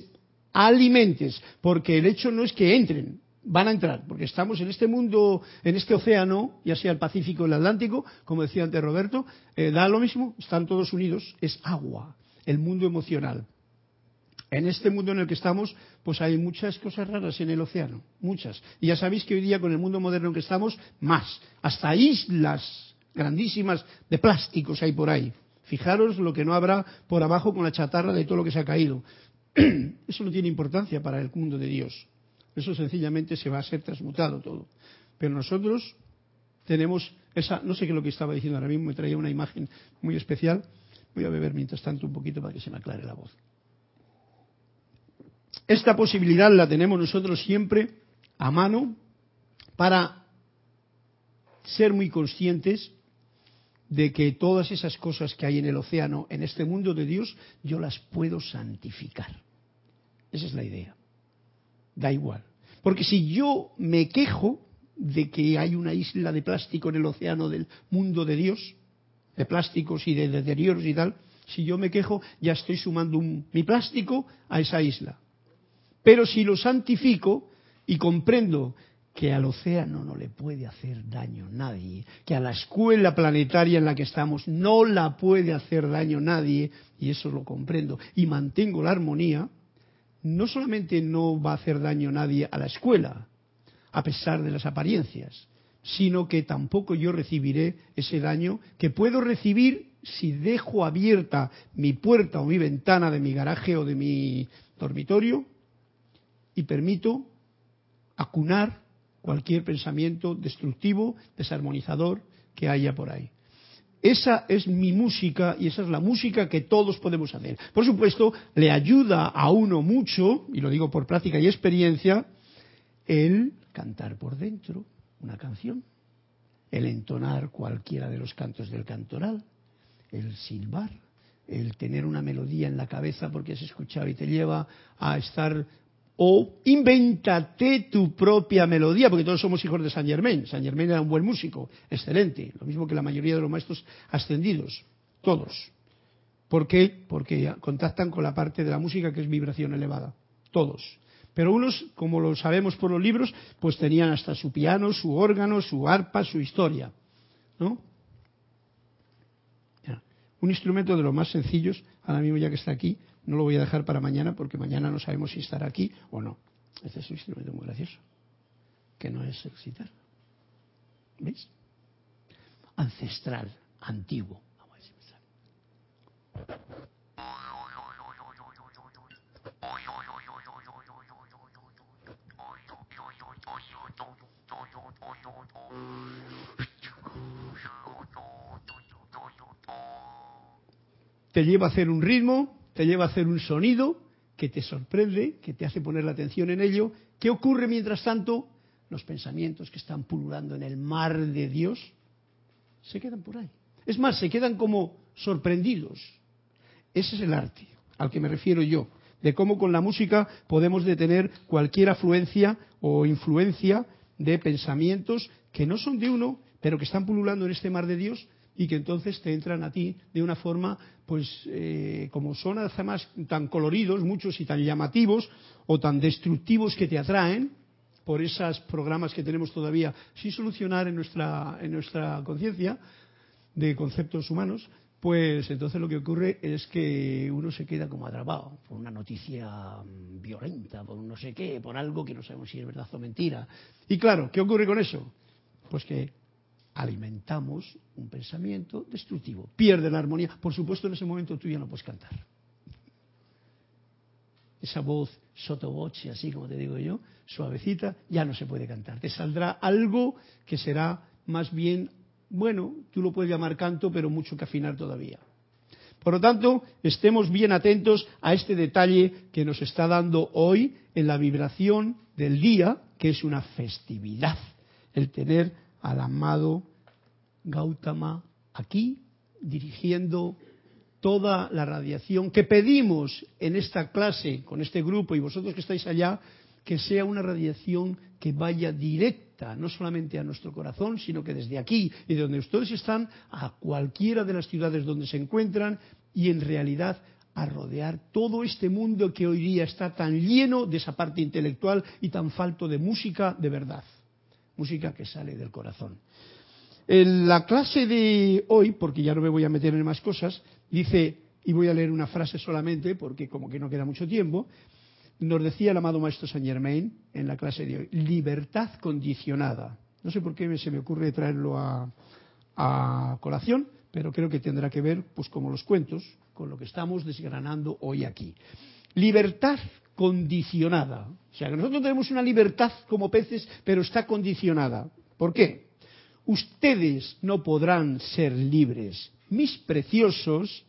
alimentes, porque el hecho no es que entren, van a entrar, porque estamos en este mundo, en este océano, ya sea el Pacífico o el Atlántico, como decía antes Roberto, eh, da lo mismo, están todos unidos, es agua, el mundo emocional. En este mundo en el que estamos, pues hay muchas cosas raras en el océano, muchas. Y ya sabéis que hoy día con el mundo moderno en que estamos, más. Hasta islas grandísimas de plásticos hay por ahí. Fijaros lo que no habrá por abajo con la chatarra de todo lo que se ha caído. Eso no tiene importancia para el mundo de Dios. Eso sencillamente se va a ser transmutado todo. Pero nosotros tenemos esa, no sé qué es lo que estaba diciendo ahora mismo, me traía una imagen muy especial. Voy a beber mientras tanto un poquito para que se me aclare la voz. Esta posibilidad la tenemos nosotros siempre a mano para ser muy conscientes de que todas esas cosas que hay en el océano, en este mundo de Dios, yo las puedo santificar. Esa es la idea. Da igual. Porque si yo me quejo de que hay una isla de plástico en el océano del mundo de Dios, de plásticos y de deterioros y tal, si yo me quejo, ya estoy sumando mi plástico a esa isla. Pero si lo santifico y comprendo que al océano no le puede hacer daño nadie, que a la escuela planetaria en la que estamos no la puede hacer daño nadie, y eso lo comprendo, y mantengo la armonía, no solamente no va a hacer daño nadie a la escuela, a pesar de las apariencias, sino que tampoco yo recibiré ese daño que puedo recibir si dejo abierta mi puerta o mi ventana de mi garaje o de mi dormitorio y permito acunar cualquier pensamiento destructivo, desarmonizador que haya por ahí. Esa es mi música y esa es la música que todos podemos hacer. Por supuesto, le ayuda a uno mucho, y lo digo por práctica y experiencia, el cantar por dentro una canción, el entonar cualquiera de los cantos del cantoral, el silbar, el tener una melodía en la cabeza porque has escuchado y te lleva a estar o invéntate tu propia melodía, porque todos somos hijos de San Germain. San Germain era un buen músico, excelente, lo mismo que la mayoría de los maestros ascendidos, todos. ¿Por qué? Porque contactan con la parte de la música que es vibración elevada, todos. Pero unos, como lo sabemos por los libros, pues tenían hasta su piano, su órgano, su arpa, su historia. ¿No? Un instrumento de los más sencillos, ahora mismo ya que está aquí, no lo voy a dejar para mañana porque mañana no sabemos si estará aquí o no. Este es un instrumento muy gracioso, que no es excitar. ¿Veis? Ancestral, antiguo. Te lleva a hacer un ritmo, te lleva a hacer un sonido que te sorprende, que te hace poner la atención en ello. ¿Qué ocurre mientras tanto? Los pensamientos que están pululando en el mar de Dios se quedan por ahí. Es más, se quedan como sorprendidos. Ese es el arte al que me refiero yo, de cómo con la música podemos detener cualquier afluencia o influencia de pensamientos que no son de uno, pero que están pululando en este mar de Dios y que entonces te entran a ti de una forma, pues eh, como son además tan coloridos, muchos y tan llamativos o tan destructivos que te atraen por esos programas que tenemos todavía sin solucionar en nuestra, en nuestra conciencia de conceptos humanos, pues entonces lo que ocurre es que uno se queda como atrapado por una noticia mm, violenta, por un no sé qué, por algo que no sabemos si es verdad o mentira. Y claro, ¿qué ocurre con eso? Pues que alimentamos un pensamiento destructivo. Pierde la armonía. Por supuesto, en ese momento tú ya no puedes cantar. Esa voz sotoboche, así como te digo yo, suavecita, ya no se puede cantar. Te saldrá algo que será más bien, bueno, tú lo puedes llamar canto, pero mucho que afinar todavía. Por lo tanto, estemos bien atentos a este detalle que nos está dando hoy en la vibración del día, que es una festividad, el tener al amado Gautama aquí, dirigiendo toda la radiación que pedimos en esta clase, con este grupo y vosotros que estáis allá, que sea una radiación que vaya directa, no solamente a nuestro corazón, sino que desde aquí y de donde ustedes están, a cualquiera de las ciudades donde se encuentran y en realidad a rodear todo este mundo que hoy día está tan lleno de esa parte intelectual y tan falto de música de verdad música que sale del corazón. En la clase de hoy, porque ya no me voy a meter en más cosas, dice, y voy a leer una frase solamente, porque como que no queda mucho tiempo, nos decía el amado Maestro Saint Germain en la clase de hoy, libertad condicionada. No sé por qué se me ocurre traerlo a, colación, pero creo que tendrá que ver, pues como los cuentos, con lo que estamos desgranando hoy aquí. Libertad condicionada. O sea, que nosotros tenemos una libertad como peces, pero está condicionada. ¿Por qué? Ustedes no podrán ser libres, mis preciosos,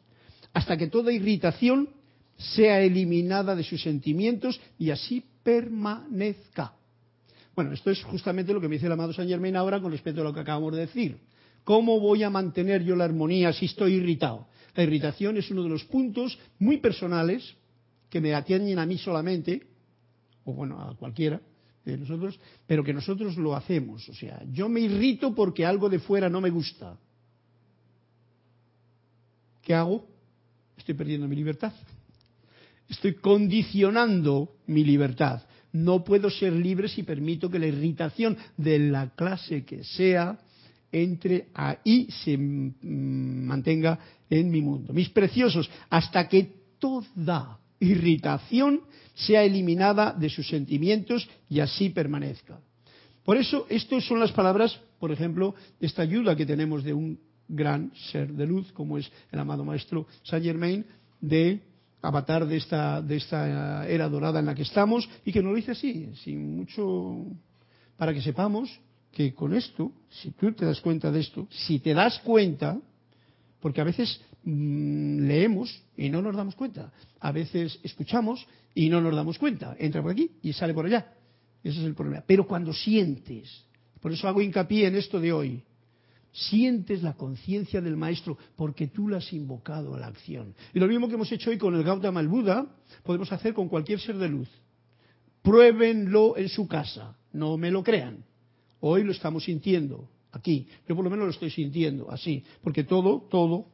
hasta que toda irritación sea eliminada de sus sentimientos y así permanezca. Bueno, esto es justamente lo que me dice el amado San Germain ahora con respecto a lo que acabamos de decir. ¿Cómo voy a mantener yo la armonía si estoy irritado? La irritación es uno de los puntos muy personales que me atienden a mí solamente, o bueno, a cualquiera de nosotros, pero que nosotros lo hacemos. O sea, yo me irrito porque algo de fuera no me gusta. ¿Qué hago? Estoy perdiendo mi libertad. Estoy condicionando mi libertad. No puedo ser libre si permito que la irritación de la clase que sea entre ahí se mm, mantenga en mi mundo. Mis preciosos, hasta que toda irritación sea eliminada de sus sentimientos y así permanezca. Por eso, estas son las palabras, por ejemplo, de esta ayuda que tenemos de un gran ser de luz, como es el amado maestro Saint Germain, de avatar de esta, de esta era dorada en la que estamos, y que nos lo dice así, sin mucho, para que sepamos que con esto, si tú te das cuenta de esto, si te das cuenta, porque a veces mm, leemos y no nos damos cuenta, a veces escuchamos y no nos damos cuenta, entra por aquí y sale por allá. Ese es el problema. Pero cuando sientes, por eso hago hincapié en esto de hoy, sientes la conciencia del maestro porque tú la has invocado a la acción. Y lo mismo que hemos hecho hoy con el Gautama el Buda, podemos hacer con cualquier ser de luz. Pruébenlo en su casa, no me lo crean. Hoy lo estamos sintiendo aquí. Yo por lo menos lo estoy sintiendo así, porque todo, todo,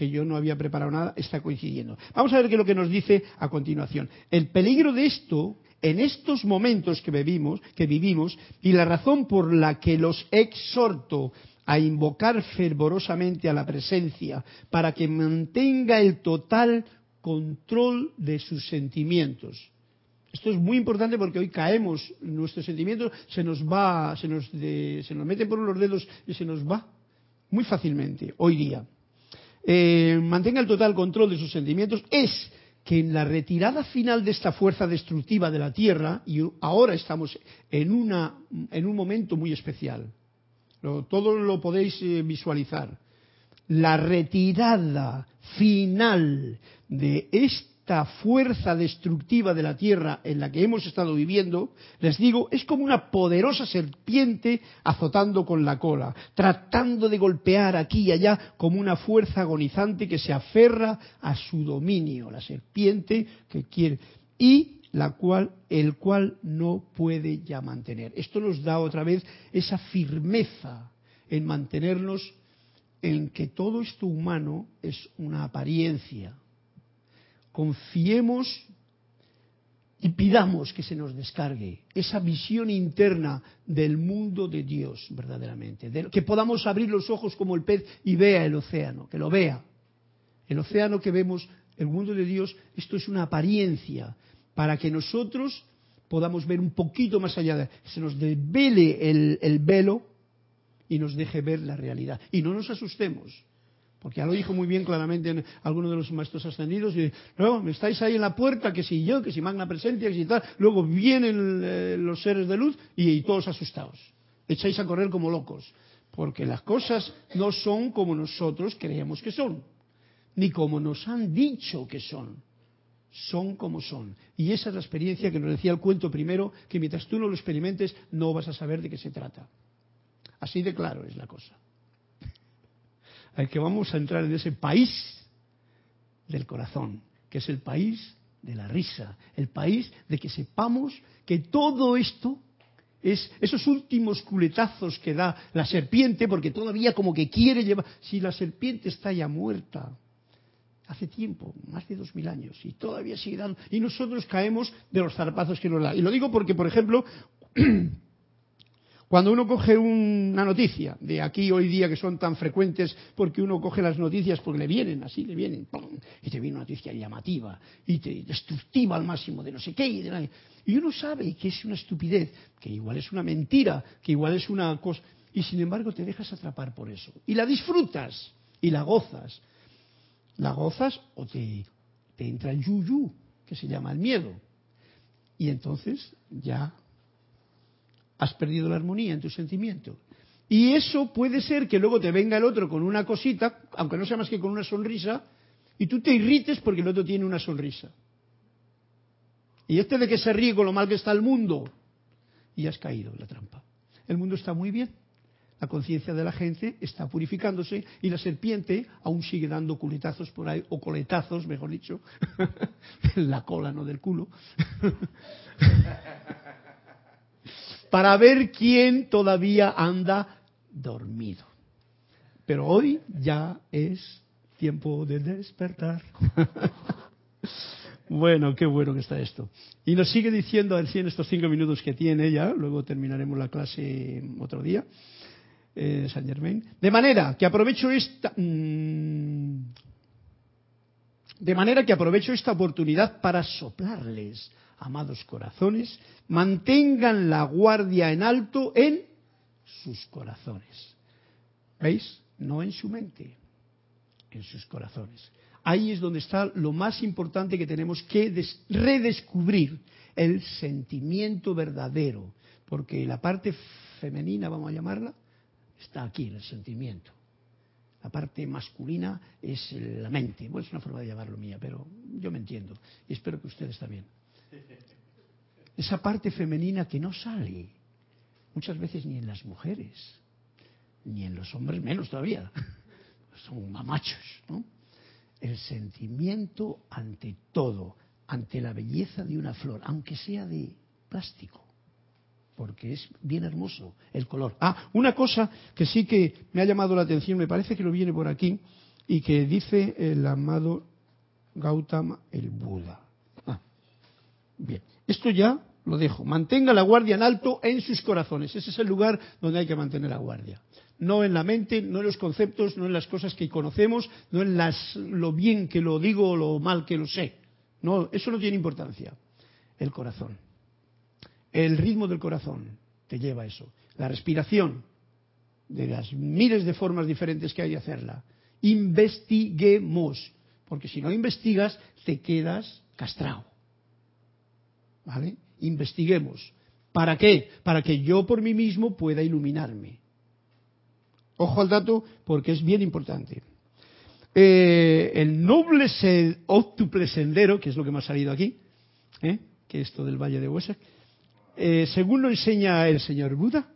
que yo no había preparado nada, está coincidiendo. Vamos a ver qué es lo que nos dice a continuación. El peligro de esto, en estos momentos que vivimos, que vivimos, y la razón por la que los exhorto a invocar fervorosamente a la presencia para que mantenga el total control de sus sentimientos. Esto es muy importante porque hoy caemos, nuestros sentimientos se nos va, se nos, se nos meten por los dedos y se nos va muy fácilmente hoy día. Eh, mantenga el total control de sus sentimientos es que en la retirada final de esta fuerza destructiva de la Tierra, y ahora estamos en, una, en un momento muy especial, todo lo podéis eh, visualizar, la retirada final de este fuerza destructiva de la tierra en la que hemos estado viviendo, les digo, es como una poderosa serpiente azotando con la cola, tratando de golpear aquí y allá como una fuerza agonizante que se aferra a su dominio, la serpiente que quiere y la cual el cual no puede ya mantener. Esto nos da otra vez esa firmeza en mantenernos en que todo esto humano es una apariencia, confiemos y pidamos que se nos descargue esa visión interna del mundo de Dios verdaderamente, que podamos abrir los ojos como el pez y vea el océano, que lo vea. El océano que vemos, el mundo de Dios, esto es una apariencia para que nosotros podamos ver un poquito más allá, de, se nos desvele el, el velo y nos deje ver la realidad. Y no nos asustemos, porque ya lo dijo muy bien claramente en alguno de los maestros ascendidos. Y luego me estáis ahí en la puerta, que si yo, que si magna presencia, que si tal. Luego vienen eh, los seres de luz y, todos asustados. Echáis a correr como locos. Porque las cosas no son como nosotros creemos que son. Ni como nos han dicho que son. Son como son. Y esa es la experiencia que nos decía el cuento primero, que mientras tú no lo experimentes no vas a saber de qué se trata. Así de claro es la cosa al que vamos a entrar en ese país del corazón, que es el país de la risa, el país de que sepamos que todo esto es esos últimos culetazos que da la serpiente, porque todavía como que quiere llevar, si la serpiente está ya muerta, hace tiempo, más de dos mil años, y todavía sigue dando, y nosotros caemos de los zarpazos que nos da. Y lo digo porque, por ejemplo, Cuando uno coge una noticia de aquí hoy día que son tan frecuentes porque uno coge las noticias porque le vienen, así le vienen, y te viene una noticia llamativa y te destructiva al máximo de no sé qué, y, y uno sabe que es una estupidez, que igual es una mentira, que igual es una cosa, y sin embargo te dejas atrapar por eso. Y la disfrutas y la gozas. La gozas o te, te entra el yuyu, que se llama el miedo. Y entonces ya has perdido la armonía en tu sentimiento. Y eso puede ser que luego te venga el otro con una cosita, aunque no sea más que con una sonrisa, y tú te irrites porque el otro tiene una sonrisa. Y este de que se ríe con lo mal que está el mundo, y has caído en la trampa. El mundo está muy bien, la conciencia de la gente está purificándose y la serpiente aún sigue dando culetazos por ahí, o coletazos, mejor dicho, la cola, no del culo. para ver quién todavía anda dormido. Pero hoy ya es tiempo de despertar. Bueno, qué bueno que está esto. Y nos sigue diciendo, a ver si en estos cinco minutos que tiene ya, luego terminaremos la clase otro día, eh, San Germain. De manera que aprovecho esta. mm, de manera que aprovecho esta oportunidad para soplarles, amados corazones, mantengan la guardia en alto en sus corazones. ¿Veis? No en su mente, en sus corazones. Ahí es donde está lo más importante que tenemos que des- redescubrir, el sentimiento verdadero, porque la parte femenina, vamos a llamarla, está aquí en el sentimiento. La parte masculina es la mente. Bueno, es una forma de llamarlo mía, pero yo me entiendo. Y espero que ustedes también. Esa parte femenina que no sale, muchas veces ni en las mujeres, ni en los hombres menos todavía. Son mamachos, ¿no? El sentimiento ante todo, ante la belleza de una flor, aunque sea de plástico porque es bien hermoso el color. Ah, una cosa que sí que me ha llamado la atención, me parece que lo viene por aquí, y que dice el amado Gautama el Buda. Bien, esto ya lo dejo. Mantenga la guardia en alto en sus corazones. Ese es el lugar donde hay que mantener la guardia. No en la mente, no en los conceptos, no en las cosas que conocemos, no en las, lo bien que lo digo o lo mal que lo sé. No, eso no tiene importancia. El corazón. El ritmo del corazón te lleva a eso. La respiración, de las miles de formas diferentes que hay de hacerla. Investiguemos, porque si no investigas te quedas castrado. ¿Vale? Investiguemos. ¿Para qué? Para que yo por mí mismo pueda iluminarme. Ojo al dato porque es bien importante. Eh, el noble óctuple sendero, que es lo que me ha salido aquí, ¿eh? que es esto del Valle de Huesac, eh, según lo enseña el señor Buda,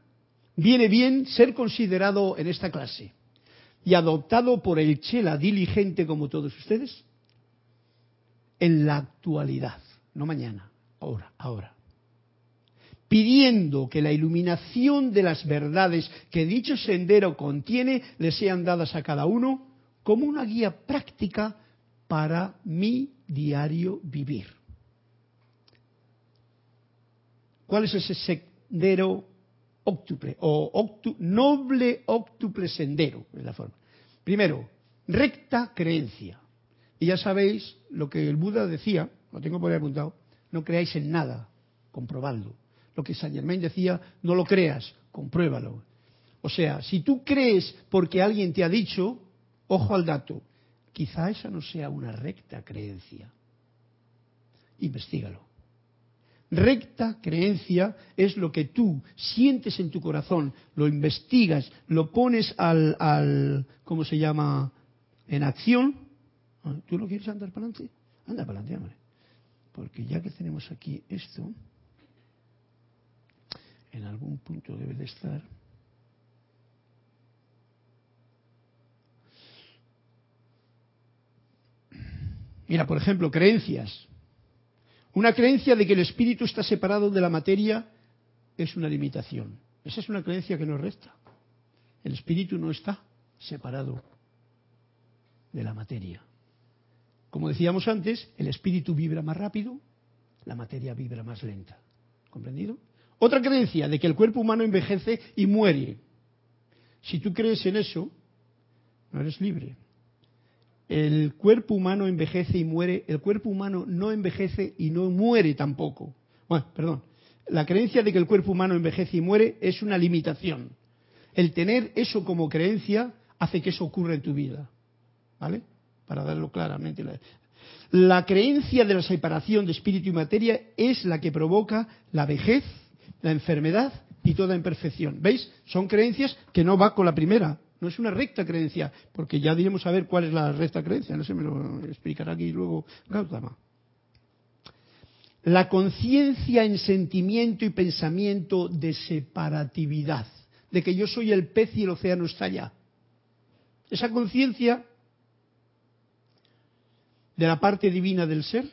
viene bien ser considerado en esta clase y adoptado por el Chela diligente como todos ustedes en la actualidad, no mañana, ahora, ahora. Pidiendo que la iluminación de las verdades que dicho sendero contiene le sean dadas a cada uno como una guía práctica para mi diario vivir. ¿Cuál es ese sendero óctuple o noble óctuple sendero? Es la forma. Primero, recta creencia. Y ya sabéis lo que el Buda decía, lo tengo por ahí apuntado, no creáis en nada, comprobadlo. Lo que Saint Germain decía, no lo creas, compruébalo. O sea, si tú crees porque alguien te ha dicho, ojo al dato, quizá esa no sea una recta creencia. Investígalo. Recta creencia es lo que tú sientes en tu corazón, lo investigas, lo pones al, al ¿cómo se llama?, en acción. Ah, ¿Tú no quieres andar para adelante? Anda para adelante, hombre. Porque ya que tenemos aquí esto, en algún punto debe de estar. Mira, por ejemplo, creencias. Una creencia de que el espíritu está separado de la materia es una limitación. Esa es una creencia que nos resta. El espíritu no está separado de la materia. Como decíamos antes, el espíritu vibra más rápido, la materia vibra más lenta. ¿Comprendido? Otra creencia de que el cuerpo humano envejece y muere. Si tú crees en eso, no eres libre. El cuerpo humano envejece y muere, el cuerpo humano no envejece y no muere tampoco. Bueno, perdón. La creencia de que el cuerpo humano envejece y muere es una limitación. El tener eso como creencia hace que eso ocurra en tu vida. ¿Vale? Para darlo claramente. La, creencia de la separación de espíritu y materia es la que provoca la vejez, la enfermedad y toda imperfección. ¿Veis? Son creencias que no va con la primera. No es una recta creencia, porque ya diremos a ver cuál es la recta creencia. No sé, me lo explicará aquí luego Gautama. La conciencia en sentimiento y pensamiento de separatividad, de que yo soy el pez y el océano está allá. Esa conciencia de la parte divina del ser,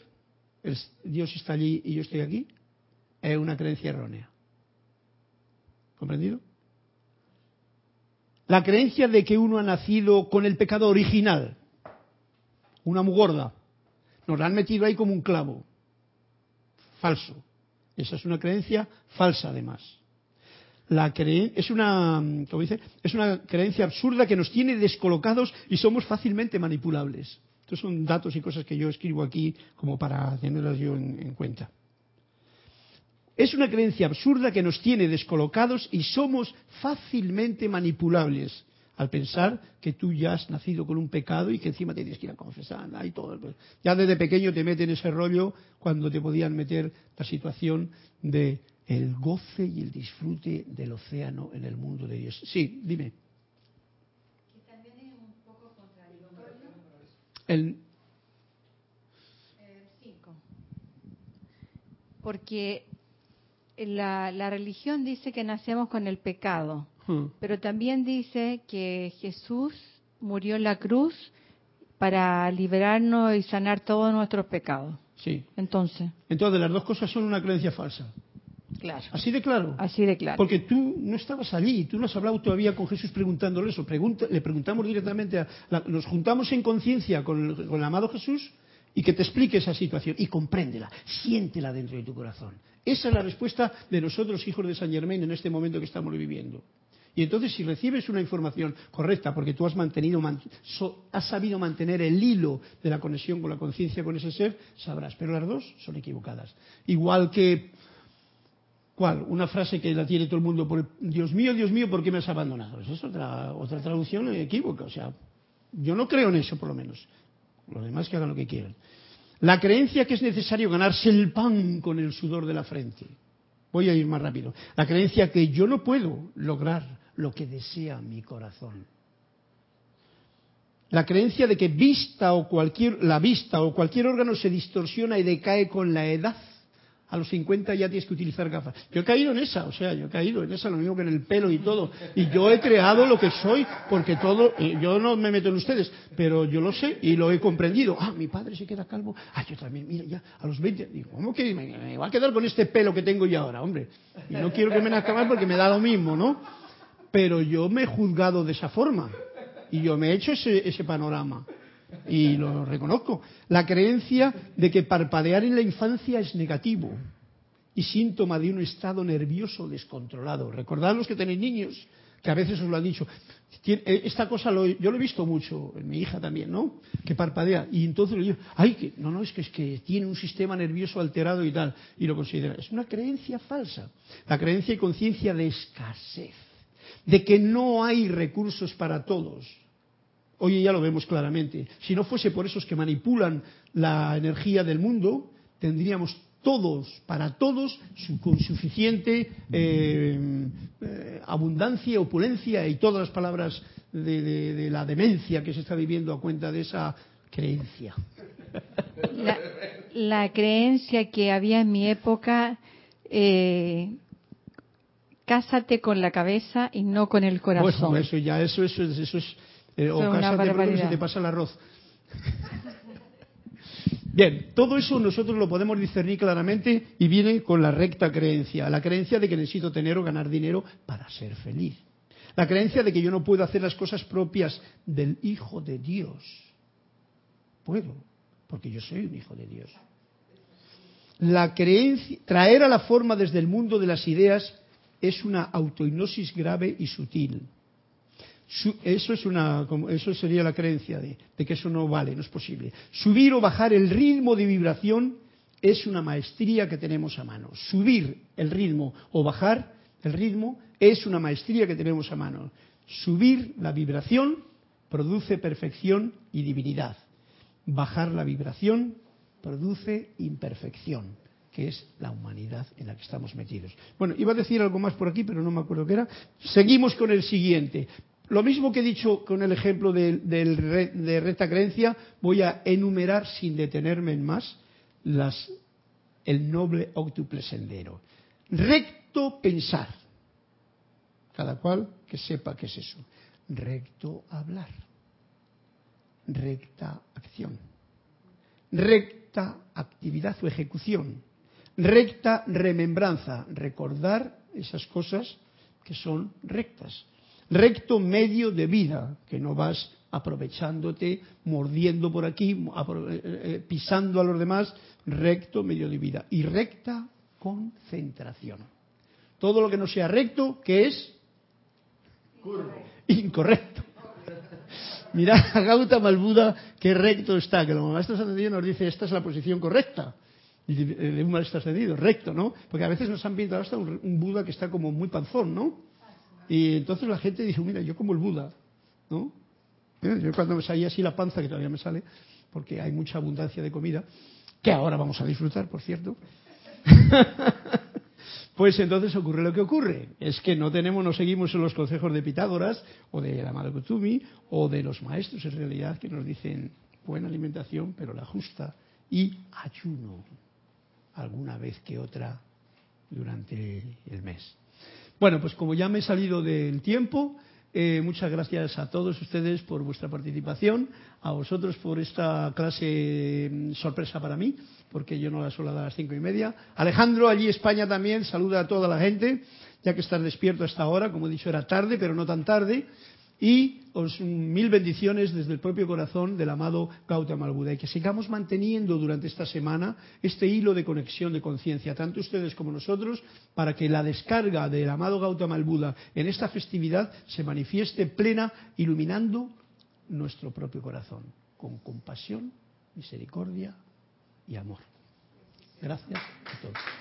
el Dios está allí y yo estoy aquí, es una creencia errónea. ¿Comprendido? La creencia de que uno ha nacido con el pecado original, una muy gorda, Nos la han metido ahí como un clavo. Falso. Esa es una creencia falsa, además. La es una, como dice, es una creencia absurda que nos tiene descolocados y somos fácilmente manipulables. Estos son datos y cosas que yo escribo aquí como para tenerlas yo en cuenta. Es una creencia absurda que nos tiene descolocados y somos fácilmente manipulables al pensar que tú ya has nacido con un pecado y que encima tienes que ir a confesar. Todo. Ya desde pequeño te meten ese rollo cuando te podían meter la situación de el goce y el disfrute del océano en el mundo de Dios. Sí, dime. también es un poco contradictorio. El, Porque la, religión dice que nacemos con el pecado, hmm. pero también dice que Jesús murió en la cruz para liberarnos y sanar todos nuestros pecados. Sí. Entonces. Entonces, las dos cosas son una creencia falsa. Claro. Así de claro. Así de claro. Porque tú no estabas allí, tú no has hablado todavía con Jesús preguntándole eso. le preguntamos directamente, a, nos juntamos en conciencia con, con el amado Jesús y que te explique esa situación y compréndela, siéntela dentro de tu corazón. Esa es la respuesta de nosotros, hijos de San Germain, en este momento que estamos viviendo. Y entonces, si recibes una información correcta, porque tú has mantenido, has sabido mantener el hilo de la conexión con la conciencia con ese ser, sabrás. Pero las dos son equivocadas. Igual que, Una frase que la tiene todo el mundo: por, Dios mío, Dios mío, ¿por qué me has abandonado? Esa es otra, otra traducción equívoca. O sea, yo no creo en eso, por lo menos. Los demás que hagan lo que quieran. La creencia que es necesario ganarse el pan con el sudor de la frente. Voy a ir más rápido. La creencia que yo no puedo lograr lo que desea mi corazón. La creencia de que vista o cualquier, la vista o cualquier órgano se distorsiona y decae con la edad a los 50 ya tienes que utilizar gafas. Yo he caído en esa, o sea, yo he caído en esa, lo mismo que en el pelo y todo. Y yo he creado lo que soy, porque todo, eh, yo no me meto en ustedes, pero yo lo sé y lo he comprendido. Ah, mi padre se queda calvo. Ah, yo también, mira, ya, a los 20, digo, ¿cómo que me, va a quedar con este pelo que tengo yo ahora, hombre? Y no quiero que me nazca más porque me da lo mismo, ¿no? Pero yo me he juzgado de esa forma. Y yo me he hecho ese, ese panorama y lo reconozco, la creencia de que parpadear en la infancia es negativo y síntoma de un estado nervioso descontrolado. Recordad los que tenéis niños, que a veces os lo han dicho. Eh, esta cosa yo lo he visto mucho, en mi hija también, ¿no? Que parpadea. Y entonces le digo, ay, que, no, no, es que, es que tiene un sistema nervioso alterado y tal. Y lo considera. Es una creencia falsa. La creencia y conciencia de escasez. De que no hay recursos para todos Hoy ya lo vemos claramente. Si no fuese por esos que manipulan la energía del mundo, tendríamos todos, para todos, con suficiente eh, eh, abundancia, opulencia y todas las palabras de, la demencia que se está viviendo a cuenta de esa creencia. La, creencia que había en mi época, eh, cásate con la cabeza y no con el corazón. eso ya, eso, eso, eso es eh, o cásate se te pasa el arroz. Bien, todo eso nosotros lo podemos discernir claramente y viene con la recta creencia, la creencia de que necesito tener o ganar dinero para ser feliz. La creencia de que yo no puedo hacer las cosas propias del Hijo de Dios. Puedo, porque yo soy un Hijo de Dios. La creencia, traer a la forma desde el mundo de las ideas es una autohipnosis grave y sutil. Eso, es una, eso sería la creencia de, que eso no vale, no es posible. Subir o bajar el ritmo de vibración es una maestría que tenemos a mano. Subir el ritmo o bajar el ritmo es una maestría que tenemos a mano. Subir la vibración produce perfección y divinidad. Bajar la vibración produce imperfección, que es la humanidad en la que estamos metidos. Bueno, iba a decir algo más por aquí, pero no me acuerdo qué era. Seguimos con el siguiente. Lo mismo que he dicho con el ejemplo de, de recta creencia, voy a enumerar sin detenerme en más las, el noble octuple sendero. Recto pensar. Cada cual que sepa qué es eso. Recto hablar. Recta acción. Recta actividad o ejecución. Recta remembranza. Recordar esas cosas que son rectas recto medio de vida, que no vas aprovechándote, mordiendo por aquí, eh, eh, pisando a los demás, recto, medio de vida. Y recta concentración. Todo lo que no sea recto, ¿qué es? Incorrecto. Mira a Gautama el Buda qué recto está, que los maestros ascendidos nos dice esta es la posición correcta de un maestro ascendido, recto, ¿no? Porque a veces nos han pintado hasta un, Buda que está como muy panzón, ¿no? Y entonces la gente dice, mira, yo como el Buda, ¿no? Yo cuando me salía así la panza, que todavía me sale, porque hay mucha abundancia de comida, que ahora vamos a disfrutar, por cierto. Pues entonces ocurre lo que ocurre, es que no tenemos, no seguimos en los consejos de Pitágoras o de la Madre Kutumi o de los maestros en realidad que nos dicen buena alimentación, pero la justa y ayuno alguna vez que otra durante el mes. Bueno, pues como ya me he salido del tiempo, eh, muchas gracias a todos ustedes por vuestra participación, a vosotros por esta clase mm, sorpresa para mí, porque yo no la suelo dar a las cinco y media. Alejandro, allí España también, saluda a toda la gente, ya que estás despierto hasta ahora, como he dicho, era tarde, pero no tan tarde y os mil bendiciones desde el propio corazón del amado Gautama Buda y que sigamos manteniendo durante esta semana este hilo de conexión de conciencia, tanto ustedes como nosotros, para que la descarga del amado Gautama Buda en esta festividad se manifieste plena, iluminando nuestro propio corazón, con compasión, misericordia y amor. Gracias a todos.